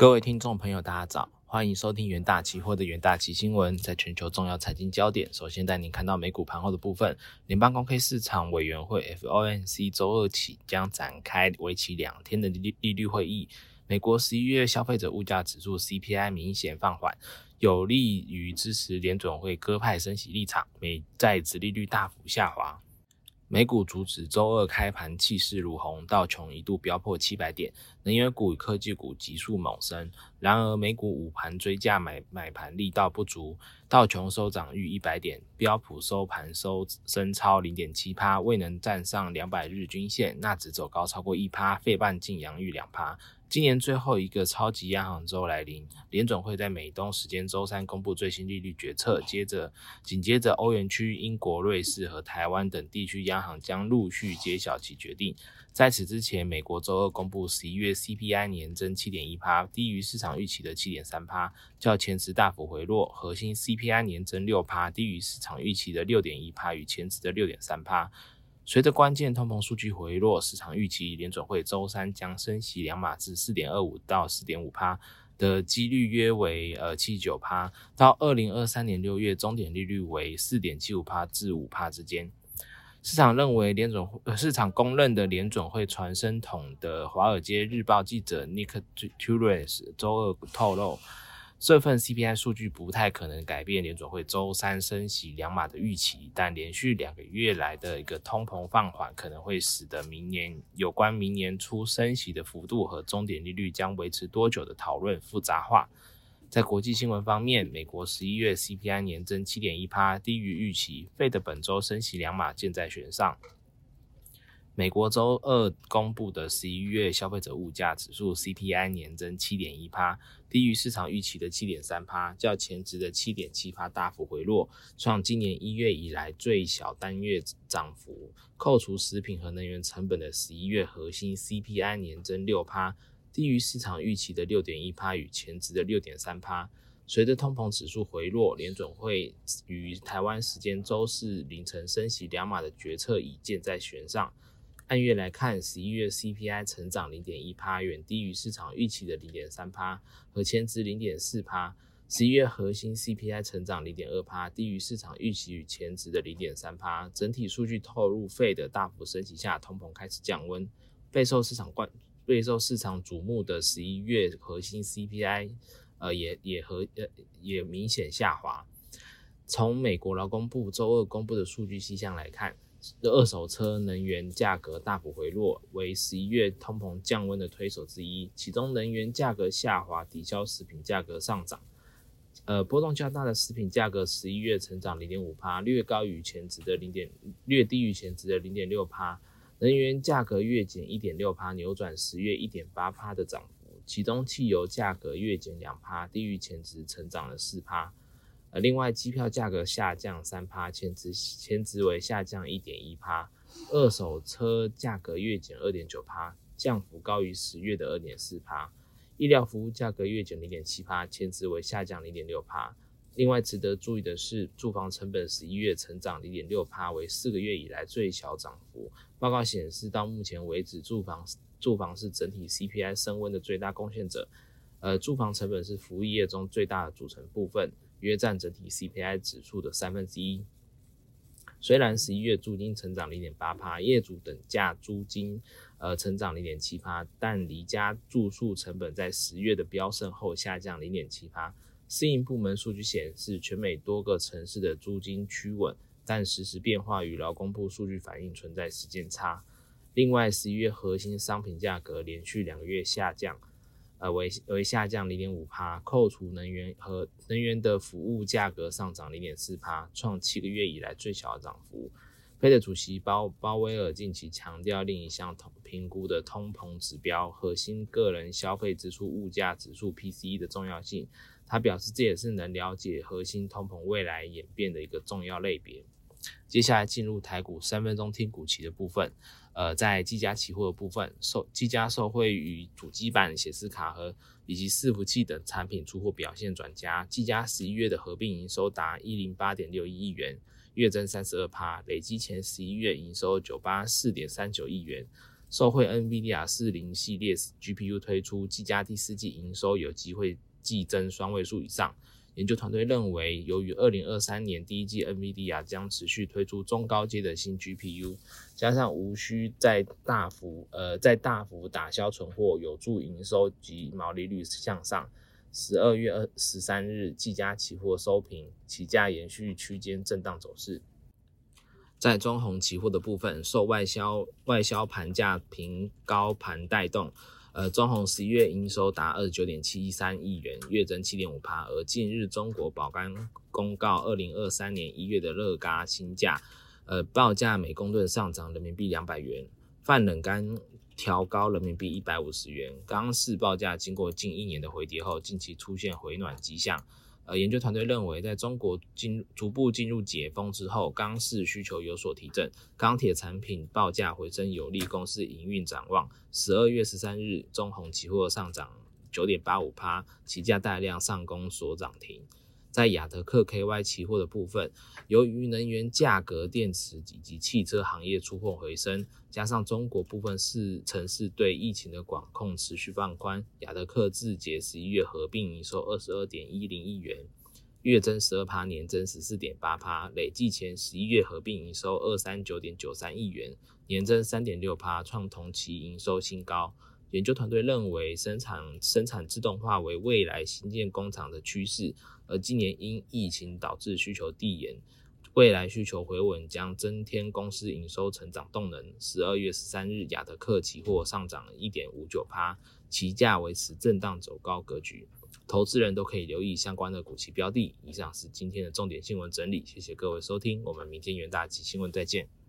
各位听众朋友，大家早，欢迎收听元大期货的元大期新闻。在全球重要财经焦点，首先带您看到美股盘后的部分。联邦公开市场委员会 （FOMC） 周二起将展开为期两天的利利率会议。美国十一月消费者物价指数 （CPI） 明显放缓，有利于支持联准会鸽派升息立场，美债殖利率大幅下滑。美股主指周二开盘气势如虹，道琼一度飙破七百点，能源股与科技股急速猛升。然而，美股午盘追价买买盘力道不足，道琼收涨逾一百点，标普收盘收升超零点七趴，未能站上两百日均线，纳指走高超过一趴，费半径扬逾两趴。今年最后一个超级央行周来临，联准会在美东时间周三公布最新利率决策，接着紧接着欧元区、英国、瑞士和台湾等地区央行将陆续揭晓其决定。在此之前，美国周二公布十一月 CPI 年增七点一趴，低于市场预期的七点三趴，较前值大幅回落；核心 CPI 年增六趴，低于市场预期的六点一趴与前值的六点三趴。随着关键通膨数据回落，市场预期联准会周三将升息两码至四点二五到四点五帕的几率约为呃七九帕，到二零二三年六月终点利率为四点七五帕至五帕之间。市场认为联准会，市场公认的联准会传声筒的《华尔街日报》记者 Nick Turris 周二透露。这份 CPI 数据不太可能改变联准会周三升息两码的预期，但连续两个月来的一个通膨放缓，可能会使得明年有关明年初升息的幅度和终点利率将维持多久的讨论复杂化。在国际新闻方面，美国十一月 CPI 年增七点一趴，低于预期，费的本周升息两码箭在弦上。美国周二公布的十一月消费者物价指数 CPI 年增七点一帕，低于市场预期的七点三帕，较前值的七点七帕大幅回落，创今年一月以来最小单月涨幅。扣除食品和能源成本的十一月核心 CPI 年增六帕，低于市场预期的六点一帕与前值的六点三帕。随着通膨指数回落，联准会于台湾时间周四凌晨升息两码的决策已箭在弦上。按月来看，十一月 CPI 成长零点一趴，远低于市场预期的零点三趴和前值零点四趴。十一月核心 CPI 成长零点二趴，低于市场预期与前值的零点三趴。整体数据透露，费的大幅升级下，通膨开始降温。备受市场关备受市场瞩目的十一月核心 CPI，呃，也也和呃也明显下滑。从美国劳工部周二公布的数据细项来看。二手车能源价格大幅回落，为十一月通膨降温的推手之一。其中，能源价格下滑抵消食品价格上涨。呃，波动较大的食品价格，十一月成长零点五帕，略高于前值的零点，略低于前值的零点六帕。能源价格月减一点六帕，扭转十月一点八帕的涨幅。其中，汽油价格月减两帕，低于前值，成长了四帕。呃，另外，机票价格下降三趴，前值前值为下降一点一趴。二手车价格月减二点九趴，降幅高于十月的二点四趴。医疗服务价格月减零点七趴，前值为下降零点六趴。另外，值得注意的是，住房成本十一月成长零点六趴，为四个月以来最小涨幅。报告显示，到目前为止，住房住房是整体 CPI 升温的最大贡献者。呃，住房成本是服务业中最大的组成部分。约占整体 CPI 指数的三分之一。虽然十一月租金成长零点八帕，业主等价租金呃成长零点七帕，但离家住宿成本在十月的飙升后下降零点七帕。私营部门数据显示，全美多个城市的租金趋稳，但实时变化与劳工部数据反映存在时间差。另外，十一月核心商品价格连续两个月下降。呃，为为下降零点五帕，扣除能源和能源的服务价格上涨零点四帕，创七个月以来最小的涨幅。费的主席鲍鲍威尔近期强调另一项通评估的通膨指标——核心个人消费支出物价指数 （PCE） 的重要性。他表示，这也是能了解核心通膨未来演变的一个重要类别。接下来进入台股三分钟听股期的部分。呃，在技嘉期货的部分，受技嘉受惠于主机板、显示卡和以及伺服器等产品出货表现转佳，技嘉十一月的合并营收达一零八点六一亿元，月增三十二趴，累计前十一月营收九八四点三九亿元。受惠 NVIDIA 四零系列 GPU 推出，技嘉第四季营收有机会季增双位数以上。研究团队认为，由于二零二三年第一季 NVIDIA 将持续推出中高阶的新 GPU，加上无需再大幅呃再大幅打消存货，有助营收及毛利率向上。十二月二十三日，技嘉期货收平，期价延续区间震荡走势。在中红期货的部分，受外销外销盘价平高盘带动。呃，中红十一月营收达二十九点七一三亿元，月增七点五帕。而近日中国宝钢公告二零二三年一月的热轧新价，呃，报价每公吨上涨人民币两百元，泛冷钢调高人民币一百五十元。钢市报价经过近一年的回跌后，近期出现回暖迹象。呃，研究团队认为，在中国进逐步进入解封之后，钢市需求有所提振，钢铁产品报价回升有利公司营运展望。十二月十三日，中红期货上涨九点八五趴，期价带量上攻所涨停。在亚德克 KY 期货的部分，由于能源价格、电池以及汽车行业出货回升，加上中国部分市城市对疫情的管控持续放宽，亚德克字节十一月合并营收二十二点一零亿元，月增十二趴，年增十四点八趴，累计前十一月合并营收二三九点九三亿元，年增三点六趴，创同期营收新高。研究团队认为，生产生产自动化为未来新建工厂的趋势。而今年因疫情导致需求递延，未来需求回稳将增添公司营收成长动能。十二月十三日，亚德克期货上涨一点五九趴，期价维持震荡走高格局。投资人都可以留意相关的股期标的。以上是今天的重点新闻整理，谢谢各位收听，我们明天元大吉新闻再见。